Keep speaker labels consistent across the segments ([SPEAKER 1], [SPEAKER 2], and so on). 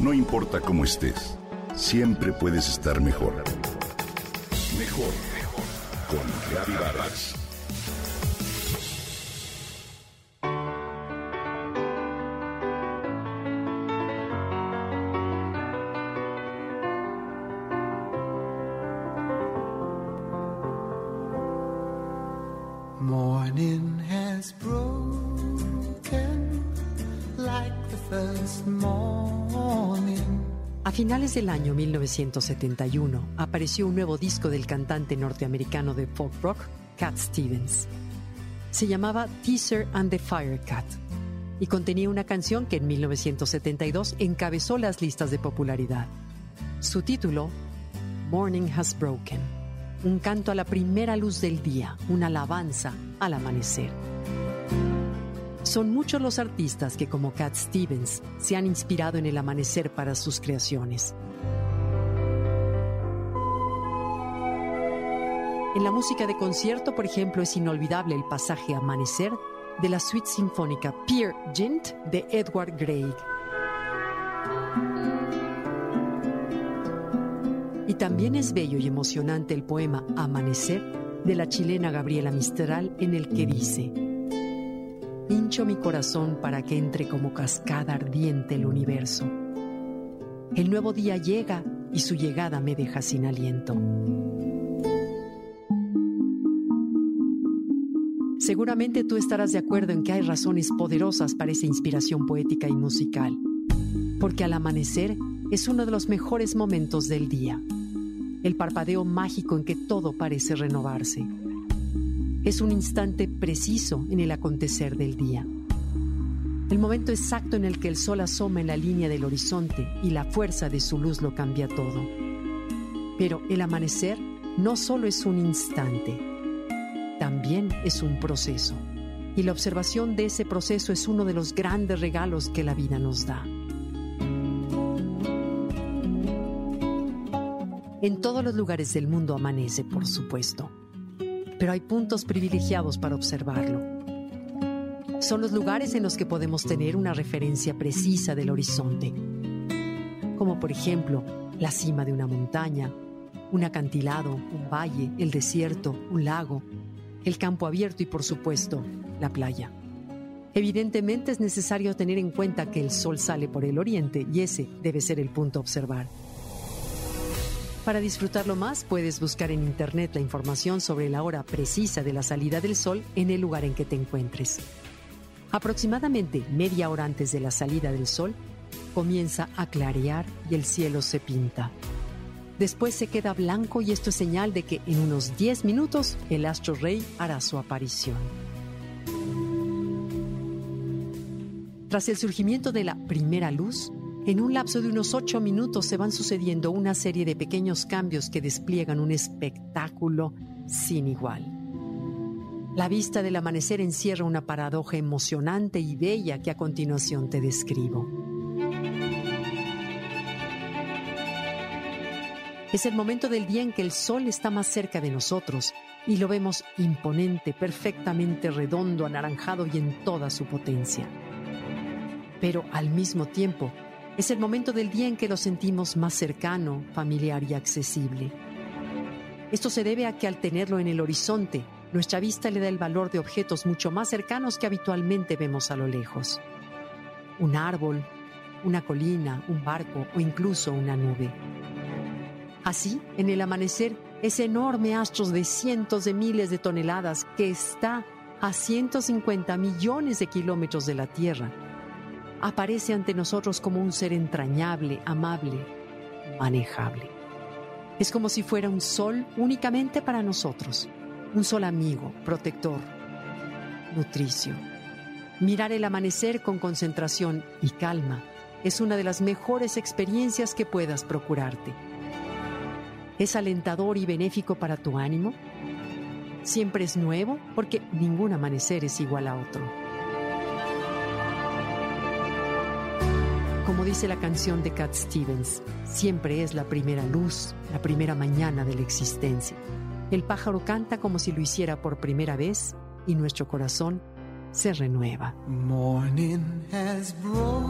[SPEAKER 1] No importa cómo estés, siempre puedes estar mejor. Mejor, mejor. Con Reavivadas.
[SPEAKER 2] Morning has broken
[SPEAKER 3] A finales del año 1971 apareció un nuevo disco del cantante norteamericano de folk rock, Cat Stevens. Se llamaba Teaser and the Firecat y contenía una canción que en 1972 encabezó las listas de popularidad. Su título, Morning Has Broken, un canto a la primera luz del día, una alabanza al amanecer. Son muchos los artistas que, como Cat Stevens, se han inspirado en el amanecer para sus creaciones. En la música de concierto, por ejemplo, es inolvidable el pasaje Amanecer de la suite sinfónica Peer Gynt de Edward Grieg. Y también es bello y emocionante el poema Amanecer de la chilena Gabriela Mistral en el que dice, hincho mi corazón para que entre como cascada ardiente el universo. El nuevo día llega y su llegada me deja sin aliento. Seguramente tú estarás de acuerdo en que hay razones poderosas para esa inspiración poética y musical, porque al amanecer es uno de los mejores momentos del día, el parpadeo mágico en que todo parece renovarse. Es un instante preciso en el acontecer del día. El momento exacto en el que el sol asoma en la línea del horizonte y la fuerza de su luz lo cambia todo. Pero el amanecer no solo es un instante, también es un proceso. Y la observación de ese proceso es uno de los grandes regalos que la vida nos da. En todos los lugares del mundo amanece, por supuesto, pero hay puntos privilegiados para observarlo. Son los lugares en los que podemos tener una referencia precisa del horizonte, como por ejemplo la cima de una montaña, un acantilado, un valle, el desierto, un lago, el campo abierto y por supuesto la playa. Evidentemente es necesario tener en cuenta que el sol sale por el oriente y ese debe ser el punto a observar. Para disfrutarlo más, puedes buscar en internet la información sobre la hora precisa de la salida del sol en el lugar en que te encuentres. Aproximadamente media hora antes de la salida del sol, comienza a clarear y el cielo se pinta. Después se queda blanco y esto es señal de que en unos 10 minutos el astro rey hará su aparición. Tras el surgimiento de la primera luz, en un lapso de unos 8 minutos se van sucediendo una serie de pequeños cambios que despliegan un espectáculo sin igual. La vista del amanecer encierra una paradoja emocionante y bella que a continuación te describo. Es el momento del día en que el sol está más cerca de nosotros y lo vemos imponente, perfectamente redondo, anaranjado y en toda su potencia. Pero al mismo tiempo, es el momento del día en que lo sentimos más cercano, familiar y accesible. Esto se debe a que al tenerlo en el horizonte, nuestra vista le da el valor de objetos mucho más cercanos que habitualmente vemos a lo lejos. Un árbol, una colina, un barco o incluso una nube. Así, en el amanecer, ese enorme astro de cientos de miles de toneladas que está a 150 millones de kilómetros de la Tierra, aparece ante nosotros como un ser entrañable, amable, manejable. Es como si fuera un sol únicamente para nosotros, un sol amigo, protector, nutricio. Mirar el amanecer con concentración y calma es una de las mejores experiencias que puedas procurarte. ¿Es alentador y benéfico para tu ánimo? Siempre es nuevo porque ningún amanecer es igual a otro. Como dice la canción de Cat Stevens, siempre es la primera luz, la primera mañana de la existencia. El pájaro canta como si lo hiciera por primera vez y nuestro corazón se renueva.
[SPEAKER 2] Morning has broken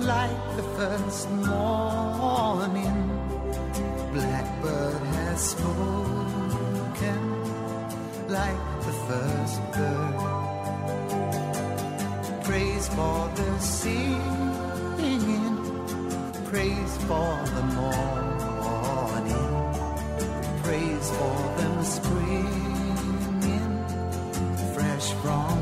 [SPEAKER 2] like the first morning. Blackbird has spoken like the first bird. Praise for the singing, praise for the morning, praise for them springing fresh from